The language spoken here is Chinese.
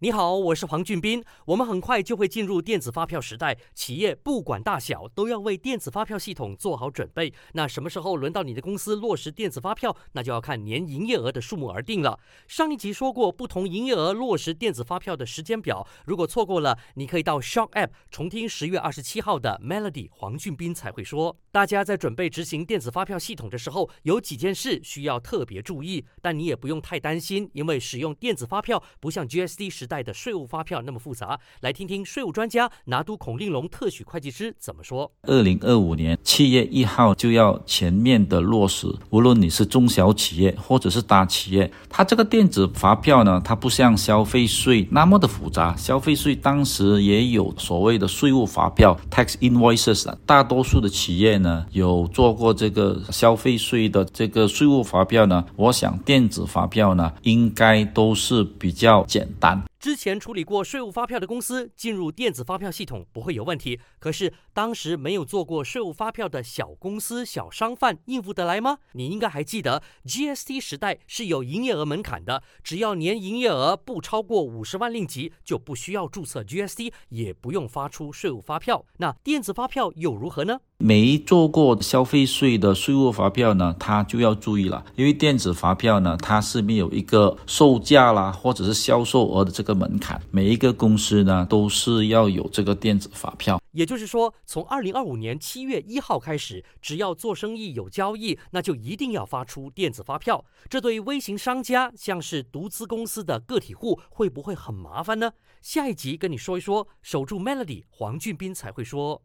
你好，我是黄俊斌。我们很快就会进入电子发票时代，企业不管大小都要为电子发票系统做好准备。那什么时候轮到你的公司落实电子发票，那就要看年营业额的数目而定了。上一集说过，不同营业额落实电子发票的时间表。如果错过了，你可以到 Shock App 重听十月二十七号的 Melody 黄俊斌才会说。大家在准备执行电子发票系统的时候，有几件事需要特别注意，但你也不用太担心，因为使用电子发票不像 GSD 时代的税务发票那么复杂，来听听税务专家拿督孔令龙特许会计师怎么说。二零二五年七月一号就要全面的落实，无论你是中小企业或者是大企业，它这个电子发票呢，它不像消费税那么的复杂。消费税当时也有所谓的税务发票 （tax invoices），大多数的企业呢有做过这个消费税的这个税务发票呢。我想电子发票呢，应该都是比较简单。之前处理过税务发票的公司进入电子发票系统不会有问题，可是当时没有做过税务发票的小公司、小商贩应付得来吗？你应该还记得，GST 时代是有营业额门槛的，只要年营业额不超过五十万令吉，就不需要注册 GST，也不用发出税务发票。那电子发票又如何呢？没做过消费税的税务发票呢，他就要注意了，因为电子发票呢，它是没有一个售价啦，或者是销售额的这个的门槛，每一个公司呢都是要有这个电子发票。也就是说，从二零二五年七月一号开始，只要做生意有交易，那就一定要发出电子发票。这对微型商家，像是独资公司的个体户，会不会很麻烦呢？下一集跟你说一说，守住 Melody，黄俊斌才会说。